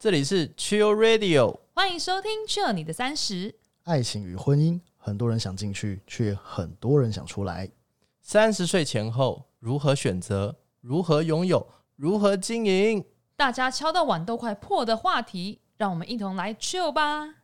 这里是 Chill Radio，欢迎收听《Chill 你的三十》。爱情与婚姻，很多人想进去，却很多人想出来。三十岁前后如何选择？如何拥有？如何经营？大家敲到碗都快破的话题，让我们一同来 Chill 吧。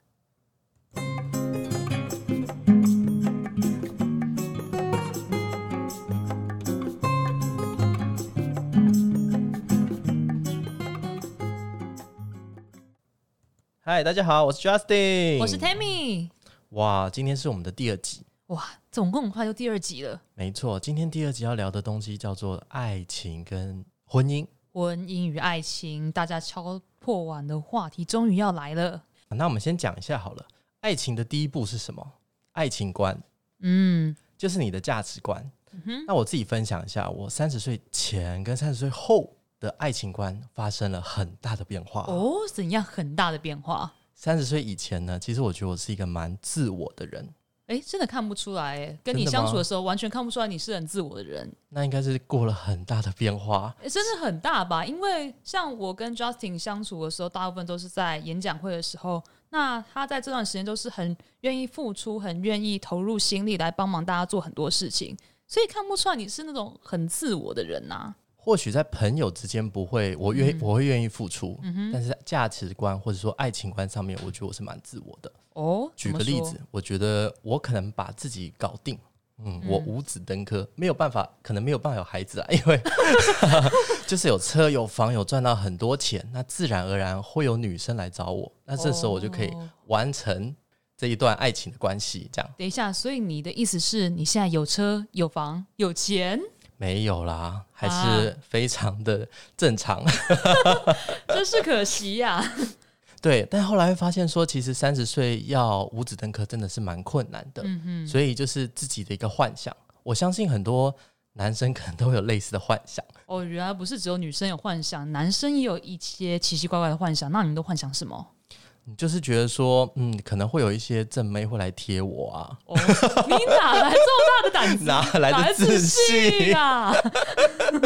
嗨，大家好，我是 Justin，我是 Tammy。哇，今天是我们的第二集。哇，总共很快就第二集了。没错，今天第二集要聊的东西叫做爱情跟婚姻。婚姻与爱情，大家敲破碗的话题终于要来了。那我们先讲一下好了，爱情的第一步是什么？爱情观，嗯，就是你的价值观。嗯哼，那我自己分享一下，我三十岁前跟三十岁后的爱情观发生了很大的变化。哦，怎样很大的变化？三十岁以前呢，其实我觉得我是一个蛮自我的人，哎，真的看不出来，哎，跟你相处的时候完全看不出来你是很自我的人。那应该是过了很大的变化。诶，真的很大吧？因为像我跟 Justin 相处的时候，大部分都是在演讲会的时候。那他在这段时间都是很愿意付出，很愿意投入心力来帮忙大家做很多事情，所以看不出来你是那种很自我的人呐、或许在朋友之间不会，我愿、嗯我会愿意付出，嗯，但是在价值观或者说爱情观上面，我觉得我是蛮自我的。哦，举个例子，，我觉得我可能把自己搞定。嗯，嗯我五子登科，没有办法，可能没有办法有孩子啊，因为 就是有车有房有赚到很多钱，那自然而然会有女生来找我，那这时候我就可以哦完成这一段爱情的关系。这样等一下，所以你的意思是你现在有车有房有钱，没有啦，还啊是非常的正常。真是可惜呀、对，但后来会发现说，其实三十岁要五指登科真的是蛮困难的，嗯哼，所以就是自己的一个幻想。我相信很多男生可能都会有类似的幻想。哦，原来不是只有女生有幻想，男生也有一些奇奇怪怪的幻想。那你们都幻想什么？你就是觉得说，嗯，可能会有一些正妹会来贴我啊，哦，你哪来这么大的胆子？哪来的自信？啊？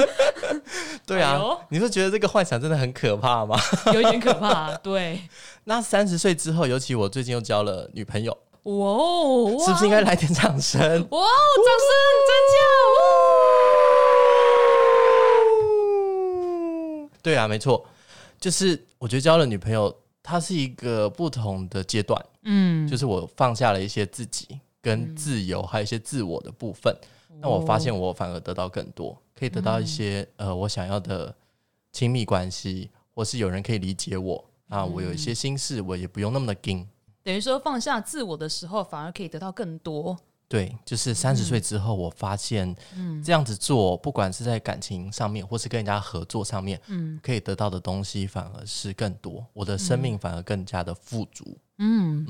对啊，哎你是觉得这个幻想真的很可怕吗？有一点可怕。对，那三十岁之后，尤其我最近又交了女朋友，哇哦，是不是应该来点掌声？哇哦，掌声对啊，没错，就是我觉得交了女朋友，它是一个不同的阶段，嗯，就是我放下了一些自己跟自由，还有一些自我的部分。那我发现我反而得到更多，可以得到一些、呃我想要的亲密关系，或是有人可以理解我。那我有一些心事，我也不用那么的硬。等于说放下自我的时候，反而可以得到更多。对，就是三十岁之后，我发现嗯这样子做，不管是在感情上面，或是跟人家合作上面，嗯可以得到的东西反而是更多，我的生命反而更加的富足。嗯，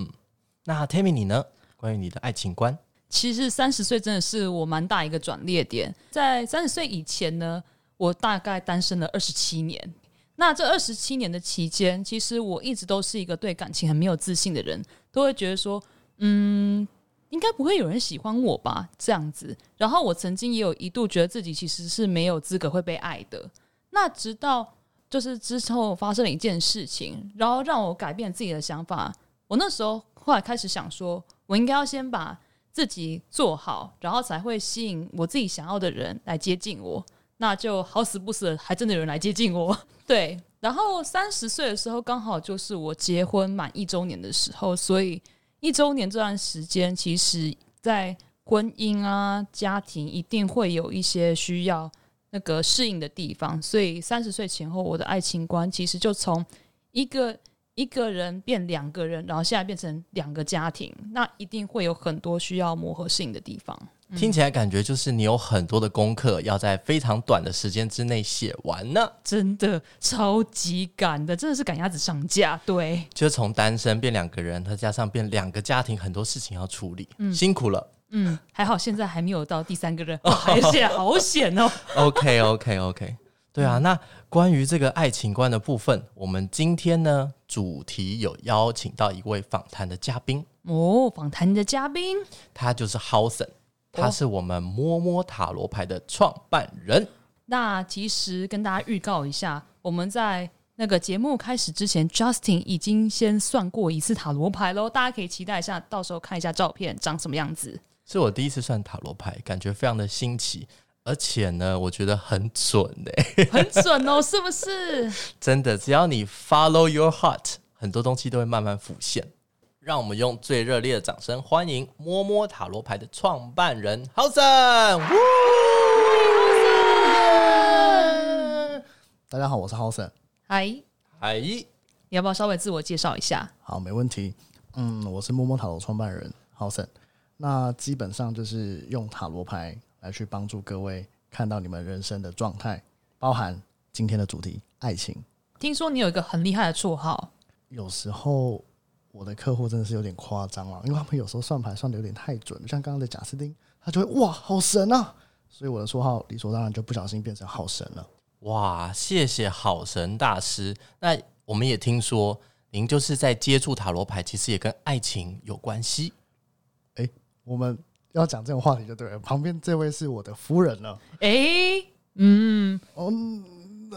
那 Tammy 你呢？关于你的爱情观，其实三十岁真的是我蛮大一个转捩点。在三十岁以前呢，我大概单身了二十七年。那这二十七年的期间，其实我一直都是一个对感情很没有自信的人，都会觉得说，嗯，应该不会有人喜欢我吧，这样子。然后我曾经也有一度觉得自己其实是没有资格会被爱的。那直到就是之后发生了一件事情，然后让我改变自己的想法。我那时候后来开始想说，我应该要先把自己做好，然后才会吸引我自己想要的人来接近我。那就好死不死，还真的有人来接近我。对，然后三十岁的时候，刚好就是我结婚满一周年的时候，所以一周年这段时间，其实在婚姻啊、家庭一定会有一些需要那个适应的地方。所以三十岁前后，我的爱情观其实就从一个一个人变两个人，然后现在变成两个家庭，那一定会有很多需要磨合适应的地方。听起来感觉就是你有很多的功课要在非常短的时间之内写完呢。真的超级赶的，真的是赶鸭子上架。对，就是从单身变两个人，再加上变两个家庭，很多事情要处理，嗯辛苦了。嗯，还好现在还没有到第三个人，哇而且好险哦。OK OK OK，对啊，那关于这个爱情观的部分，我们今天呢主题有邀请到一位访谈的嘉宾，哦，访谈的嘉宾，他就是 Housen，他是我们摸摸塔罗牌的创办人。那其实跟大家预告一下，我们在那个节目开始之前，Justin 已经先算过一次塔罗牌喽，大家可以期待一下，到时候看一下照片长什么样子。是我第一次算塔罗牌，感觉非常的新奇，而且呢，我觉得很准诶、很准哦，是不是？真的，只要你 follow your heart，很多东西都会慢慢浮现。让我们用最热烈的掌声欢迎摸摸塔罗牌的创办人 h o s e n 大家好，我是 Housen。嗨，嗨，你要不要稍微自我介绍一下？好，没问题。嗯，我是摸摸塔罗创办人 Housen。那基本上就是用塔罗牌来去帮助各位看到你们人生的状态，包含今天的主题爱情。听说你有一个很厉害的绰号，有时候我的客户真的是有点夸张了，因为他们有时候算牌算的有点太准，像刚刚的贾斯汀，他就会哇好神啊，所以我的绰号理所当然就不小心变成好神了。哇，谢谢好神大师。那我们也听说您就是在接触塔罗牌，其实也跟爱情有关系。我们要讲这种话题就对了。旁边这位是我的夫人了。诶，嗯，嗯，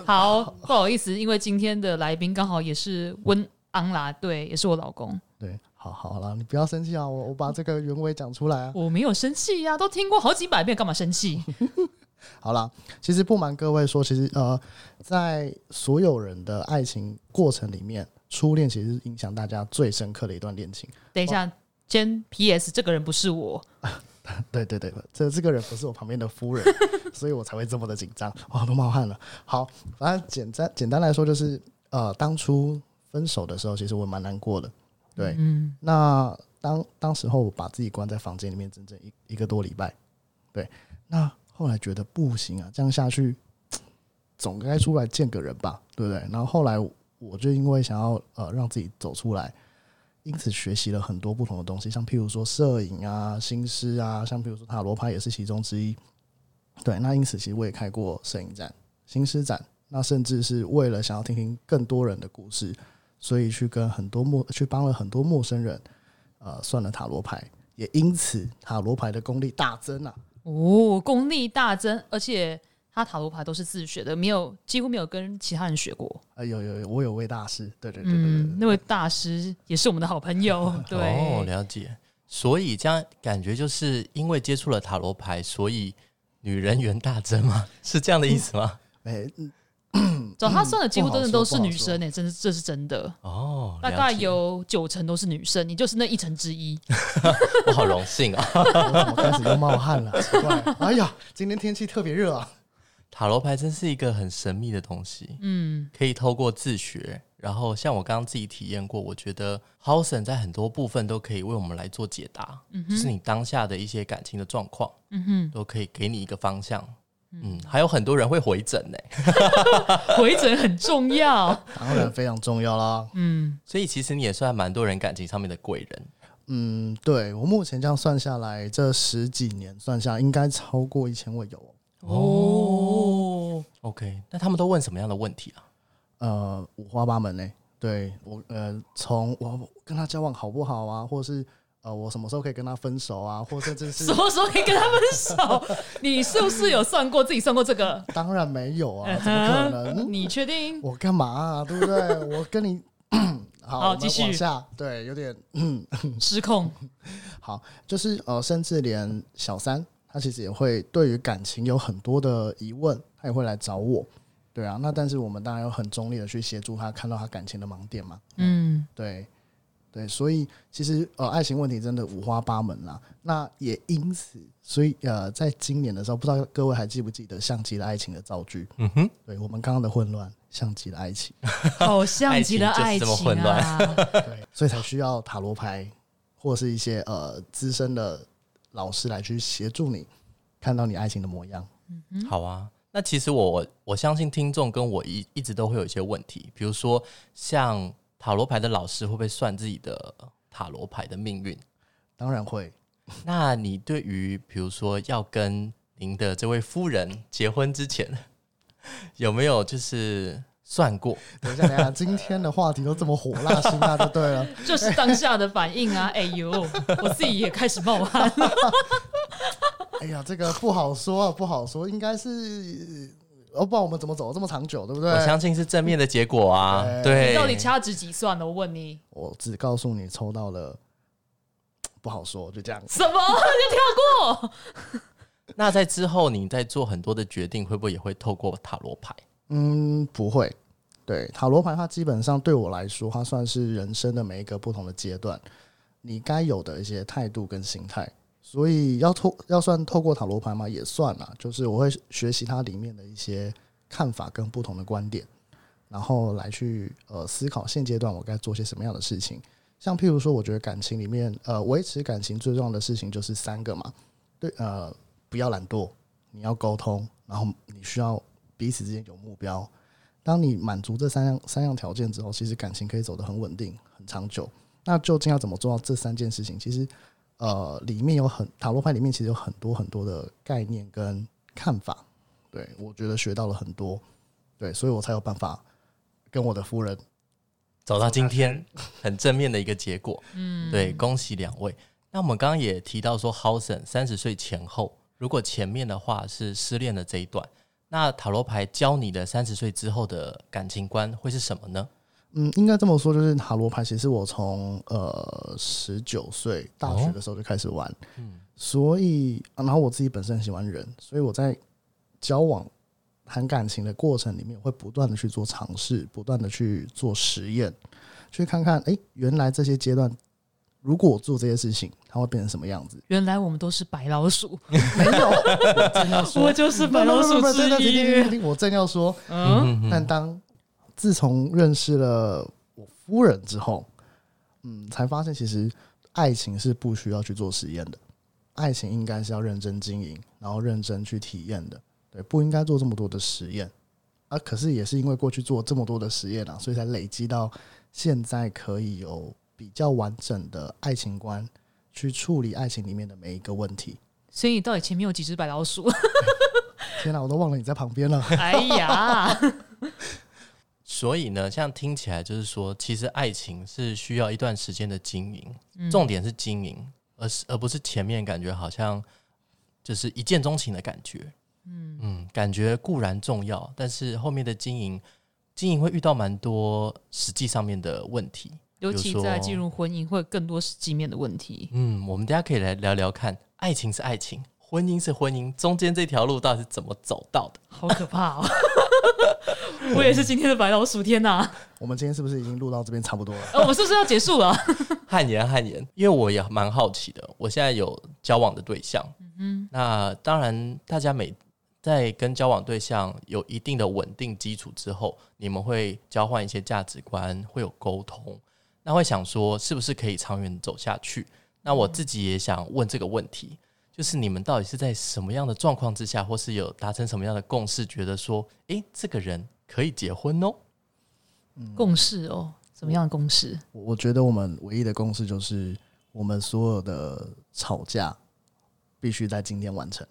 好，不好意思，因为今天的来宾刚好也是温昂啦，对，也是我老公。对，好好了，你不要生气啊，我我把这个原委讲出来啊。我没有生气呀、都听过好几百遍，干嘛生气？好啦，其实不瞒各位说，其实呃，在所有人的爱情过程里面，初恋其实是影响大家最深刻的一段恋情。等一下，先 P.S. 这个人不是我，对对对，这这个人不是我旁边的夫人，所以我才会这么的紧张，哇，都冒汗了。好，反正简单简单来说，就是呃，当初分手的时候，其实我蛮难过的。对，嗯，那当当时候我把自己关在房间里面整整一一个多礼拜，对，那后来觉得不行啊，这样下去总该出来见个人吧，对不对？然后后来我就因为想要呃让自己走出来，因此学习了很多不同的东西，像譬如说摄影啊、新诗啊，像譬如说塔罗牌也是其中之一。对，那因此其实我也开过摄影展、新诗展，那甚至是为了想要听听更多人的故事，所以去跟很多陌去帮了很多陌生人，呃，算了塔罗牌，也因此塔罗牌的功力大增啊。哦，功力大增，而且他塔罗牌都是自学的，没有几乎没有跟其他人学过。啊，有有有，我有位大师，对对对对那位大师也是我们的好朋友，对，哦，了解。所以这样感觉就是因为接触了塔罗牌，所以女人缘大增吗？是这样的意思吗？哎、找他算的几乎真的都是女生诶、真的这是真的，哦，大概，有九成都是女生，你就是那一成之一。我好荣幸啊！我怎么开始又冒汗了？奇怪，哎呀，今天天气特别热啊。塔罗牌真是一个很神秘的东西，嗯，可以透过自学，然后像我刚刚自己体验过，我觉得 h o s e n 在很多部分都可以为我们来做解答，嗯就是你当下的一些感情的状况，嗯哼，都可以给你一个方向。嗯，还有很多人会回诊呢，回诊很重要。当然非常重要啦。嗯，所以其实你也算蛮多人感情上面的贵人。嗯，对我目前这样算下来，这十几年算下来，应该超过一千位有哦。哦，OK，那他们都问什么样的问题啊？呃，五花八门呢。对我，呃，从我跟他交往好不好啊，或者是呃，我什么时候可以跟他分手啊，或甚至是 什么时候可以跟他分手？你是不是有算过自己算过这个？当然没有啊，怎么可能？你确定？我干嘛啊？对不对？我跟你好，继续往下，对，有点嗯，失控。好，就是呃，甚至连小三，他其实也会对于感情有很多的疑问，他也会来找我。对啊，那但是我们当然要很中立的去协助他看到他感情的盲点嘛。嗯，对，对，所以其实呃，爱情问题真的五花八门啦。那也因此，所以呃，在今年的时候，不知道各位还记不记得像极了爱情的造句？嗯哼，对我们刚刚的混乱，像极了爱情。好像极了爱爱情就是情这么混啊！对，所以才需要塔罗牌或是一些呃资深的老师来去协助你看到你爱情的模样。嗯好啊。那其实我我相信听众跟我一一直都会有一些问题，比如说像塔罗牌的老师会不会算自己的塔罗牌的命运？当然会，那你对于比如说要跟您的这位夫人结婚之前，有没有就是算过？等一下，等一下，今天的话题都这么火辣辛辣，就对了。就是当下的反应啊！哎呦，我自己也开始冒汗了。哎呀，这个不好说啊，不好说，应该是哦，不然我们怎么走这么长久，对不对？我相信是正面的结果啊。对对，你到底掐指几算呢？我问你，我只告诉你抽到了，不好说，就这样。什么就跳过？那在之后，你在做很多的决定，会不会也会透过塔罗牌？嗯，不会。对塔罗牌，它基本上对我来说，它算是人生的每一个不同的阶段，你该有的一些态度跟心态。所以要透要算透过塔罗牌嘛，也算啦。就是我会学习它里面的一些看法跟不同的观点，然后来去呃思考现阶段我该做些什么样的事情。像譬如说，我觉得感情里面，呃，维持感情最重要的事情就是三个嘛，对，呃，不要懒惰，你要沟通，然后你需要彼此之间有目标。当你满足这三样三样条件之后，其实感情可以走得很稳定、很长久。那究竟要怎么做到这三件事情？其实，呃，里面有很塔罗牌里面其实有很多很多的概念跟看法。对我觉得学到了很多，对，所以我才有办法跟我的夫人走到今天 很正面的一个结果。嗯，对，恭喜两位。那我们刚刚也提到说 h o u s e n 三十岁前后，如果前面的话是失恋的这一段，那塔罗牌教你的三十岁之后的感情观会是什么呢？嗯，应该这么说，就是塔罗牌其实我从呃十九岁大学的时候就开始玩，嗯，所以、啊然后我自己本身很喜欢人，所以我在交往谈感情的过程里面，会不断的去做尝试，不断的去做实验，去看看，哎、原来这些阶段，如果我做这些事情，它会变成什么样子？原来我们都是白老鼠，没有，我就是白老鼠之一。我正要说，嗯，但当自从认识了我夫人之后，嗯，才发现其实爱情是不需要去做实验的，爱情应该是要认真经营，然后认真去体验的，对，不应该做这么多的实验啊。可是也是因为过去做这么多的实验啊，所以才累积到现在可以有比较完整的爱情观去处理爱情里面的每一个问题。所以你到底前面有几只白老鼠？天哪，我都忘了你在旁边了。哎呀，所以呢，像听起来就是说，其实爱情是需要一段时间的经营，重点是经营，而是而不是前面感觉好像就是一见钟情的感觉。嗯嗯，感觉固然重要，但是后面的经营，经营会遇到蛮多实际上面的问题。尤其在进入婚姻，会有更多实际面的问题。嗯，我们大家可以来聊聊看，爱情是爱情，婚姻是婚姻，中间这条路到底是怎么走到的？好可怕哦！我也是今天的白老鼠，天哪！我们今天是不是已经录到这边差不多了？呃，我们是不是要结束了？汗颜汗颜，因为我也蛮好奇的，我现在有交往的对象，嗯那当然大家每在跟交往对象有一定的稳定基础之后，你们会交换一些价值观，会有沟通，那会想说是不是可以长远走下去？那我自己也想问这个问题，就是你们到底是在什么样的状况之下，或是有达成什么样的共识，觉得说，诶，这个人可以结婚哦？共识哦，怎么样的共识？我我觉得我们唯一的共识就是，我们所有的吵架必须在今天完成。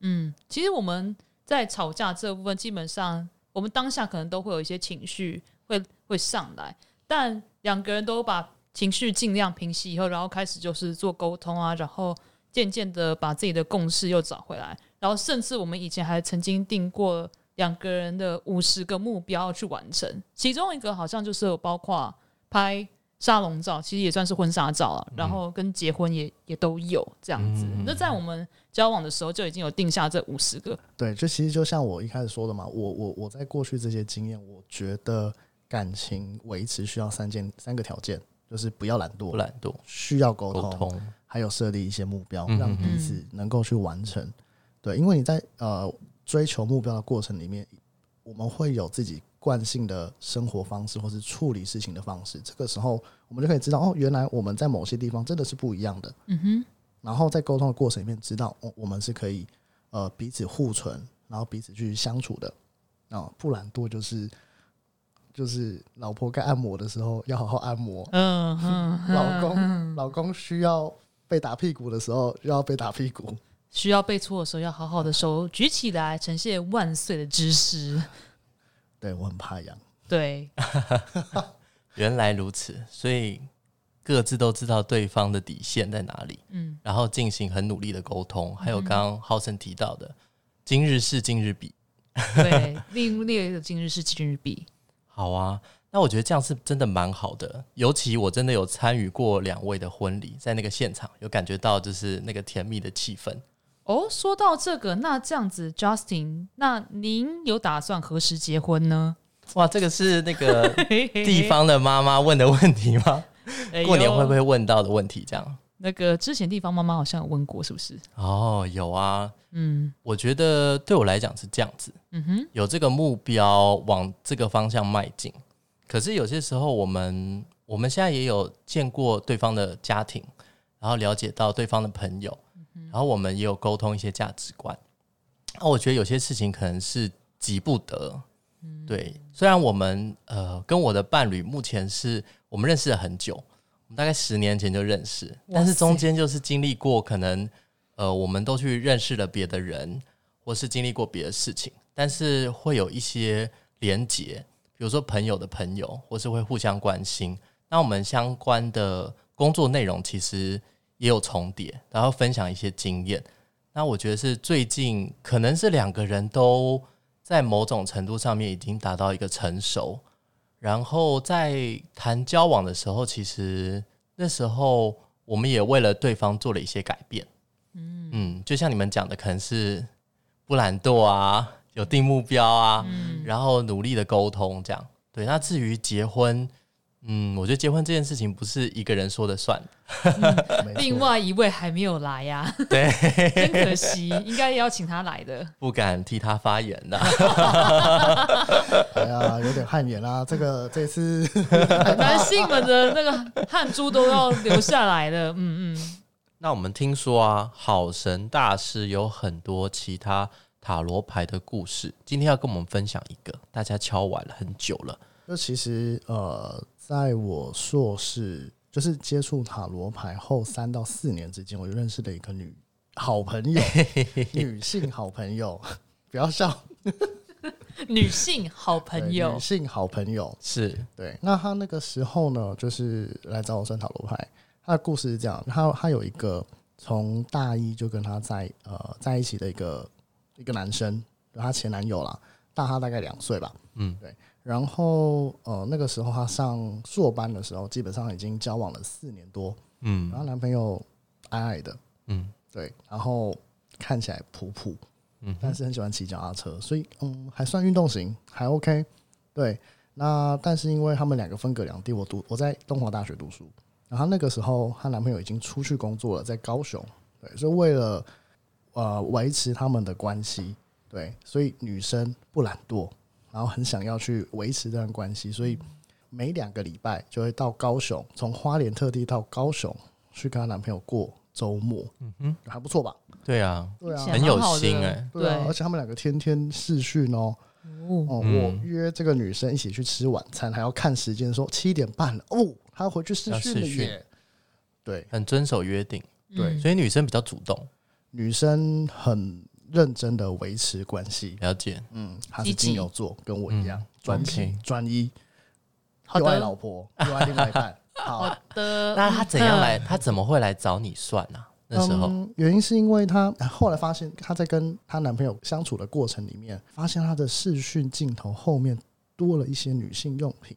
嗯，其实我们在吵架这部分，基本上我们当下可能都会有一些情绪会会上来，但两个人都把情绪尽量平息以后，然后开始就是做沟通啊，然后渐渐的把自己的共识又找回来，然后甚至我们以前还曾经定过两个人的五十个目标要去完成，其中一个好像就是有包括拍沙龙照，其实也算是婚纱照了，然后跟结婚也也都有这样子。那在我们交往的时候就已经有定下这五十个，对，这其实就像我一开始说的嘛，我我我在过去这些经验，我觉得感情维持需要三件三个条件，就是不要懒惰，不懒惰，需要沟通，通，还有设立一些目标，嗯让彼此能够去完成。对，因为你在呃追求目标的过程里面，我们会有自己惯性的生活方式，或是处理事情的方式。这个时候，我们就可以知道，哦，原来我们在某些地方真的是不一样的。嗯哼，然后在沟通的过程里面，知道哦，我们是可以呃彼此互存，然后彼此去相处的。啊、不懒惰就是就是老婆该按摩的时候要好好按摩，嗯哼，老公老公需要被打屁股的时候就要被打屁股。需要背错的时候要好好的手举起来，呈现万岁的姿势。对我很怕痒，对，原来如此，所以各自都知道对方的底线在哪里，嗯，然后进行很努力的沟通。还有刚刚浩森提到的，今日事今日比，对，另列的今日是今日毕。好啊，那我觉得这样是真的蛮好的，尤其我真的有参与过两位的婚礼，在那个现场有感觉到就是那个甜蜜的气氛。哦，说到这个，那这样子，Justin，那您有打算何时结婚呢？哇，这个是那个 地方的妈妈问的问题吗？哎过年会不会问到的问题？这样那个之前地方妈妈好像有问过，是不是？哦，有啊。嗯我觉得对我来讲是这样子，嗯哼，有这个目标往这个方向迈进。可是有些时候，我们我们现在也有见过对方的家庭，然后了解到对方的朋友，然后我们也有沟通一些价值观。那我觉得有些事情可能是急不得，对。虽然我们呃跟我的伴侣目前是我们认识了很久，我们大概十年前就认识，但是中间就是经历过可能呃我们都去认识了别的人，或是经历过别的事情，但是会有一些连结，比如说朋友的朋友，或是会互相关心。那我们相关的工作内容其实也有重叠，然后分享一些经验。那我觉得是最近可能是两个人都在某种程度上面已经达到一个成熟，然后在谈交往的时候，其实那时候我们也为了对方做了一些改变。嗯就像你们讲的，可能是不懒惰啊，有定目标啊，然后努力的沟通，这样对。那至于结婚，嗯，我觉得结婚这件事情不是一个人说的算，另外一位还没有来呀、对，真可惜，应该邀请他来的。不敢替他发言的。哎呀，有点汗颜啦。这个这次男性们的那个汗珠都要流下来了。嗯嗯，那我们听说啊，好神大师有很多其他塔罗牌的故事，今天要跟我们分享一个，大家敲完了很久了。那其实呃，在我硕士就是接触塔罗牌后三到四年之间，我就认识了一个女好朋友，女性好朋友，不要笑，女性好朋友女，性好朋友。是，对，那她那个时候呢，就是来找我算塔罗牌。她的故事是这样，她她有一个从大一就跟她在呃在一起的一个一个男生，就他前男友啦，大她大概两岁吧。嗯，对。然后呃那个时候她上硕班的时候，基本上已经交往了四年多，嗯。然后男朋友矮矮的，嗯。对，然后看起来普普，嗯但是很喜欢骑脚踏车，所以嗯还算运动型，还 OK。对，那但是因为他们两个分隔两地，我读我在东华大学读书，然后那个时候她男朋友已经出去工作了，在高雄，对，所以为了呃维持他们的关系，对，所以女生不懒惰，然后很想要去维持这段关系，所以每两个礼拜就会到高雄，从花莲特地到高雄去跟她男朋友过周末，嗯哼，还不错吧？对啊，对啊，很有心哎对啊，而且他们两个天天视讯哦。哦，我约这个女生一起去吃晚餐，还要看时间，说七点半了。哦，她要回去视要讯了视讯。耶。对。很遵守约定，对，嗯所以女生比较主动，女生很认真的维持关系。了解。嗯，他是金牛座，跟我一样嗯专情专一，又爱老婆，又爱另外一半。好 好，的。那他怎样来？他怎么会来找你算呢、那时候，嗯，原因是因为她后来发现，她在跟她男朋友相处的过程里面，发现她的视讯镜头后面多了一些女性用品，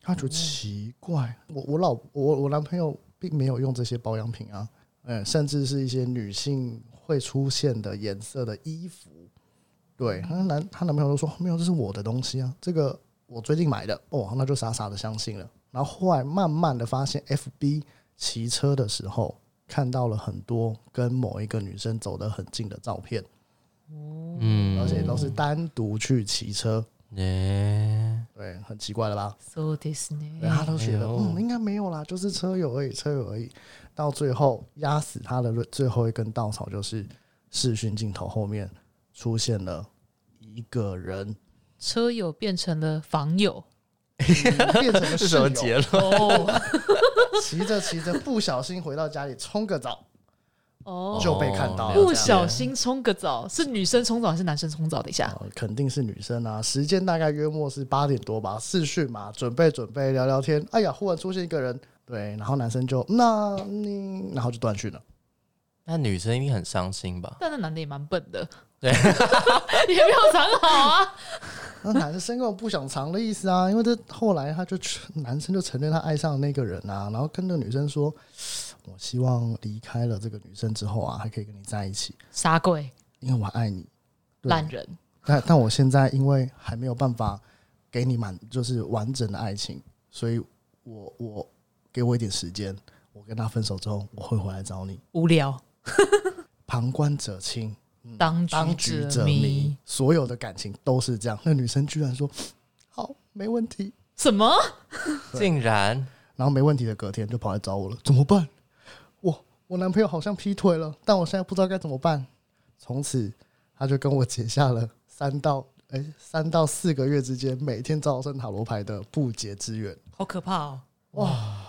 她觉得奇怪，我我老我我男朋友并没有用这些保养品啊，嗯，甚至是一些女性会出现的颜色的衣服，对，她男她男朋友都说没有，这是我的东西啊，这个我最近买的，哦，那就傻傻的相信了。然后后来慢慢的发现，FB 骑车的时候看到了很多跟某一个女生走得很近的照片，嗯，而且都是单独去骑车，耶、对，很奇怪了吧？他都觉得、嗯，应该没有啦，就是车友而已，车友而已。到最后压死他的最后一根稻草，就是视讯镜头后面出现了一个人，车友变成了房友。变成了什么结友，论？哦。骑着骑着不小心回到家里冲个澡，哦，就被看到了不小心冲个澡，是女生冲澡还是男生冲澡？等一下，呃，肯定是女生啊。时间大概约莫是八点多吧，视讯嘛，准备准备聊聊天。哎呀，忽然出现一个人，对，然后男生就那你，然后就断讯了。那女生一定很伤心吧？但那男的也蛮笨的，对，也没有藏好啊。那男生根本不想藏的意思啊，因为这后来他就男生就承认他爱上那个人啊，然后跟那个女生说：“我希望离开了这个女生之后啊，还可以跟你在一起，傻鬼，因为我爱你。”对烂人，但但我现在因为还没有办法给你满就是完整的爱情，所以我我给我一点时间，我跟他分手之后，我会回来找你。无聊，旁观者清，当当局者迷，所有的感情都是这样。那女生居然说好，没问题，什么？竟然然后没问题的隔天就跑来找我了，怎么办？我我男朋友好像劈腿了，但我现在不知道该怎么办。从此他就跟我结下了三到哎三到四个月之间每天早上塔罗牌的不解之缘。好可怕哦！哇，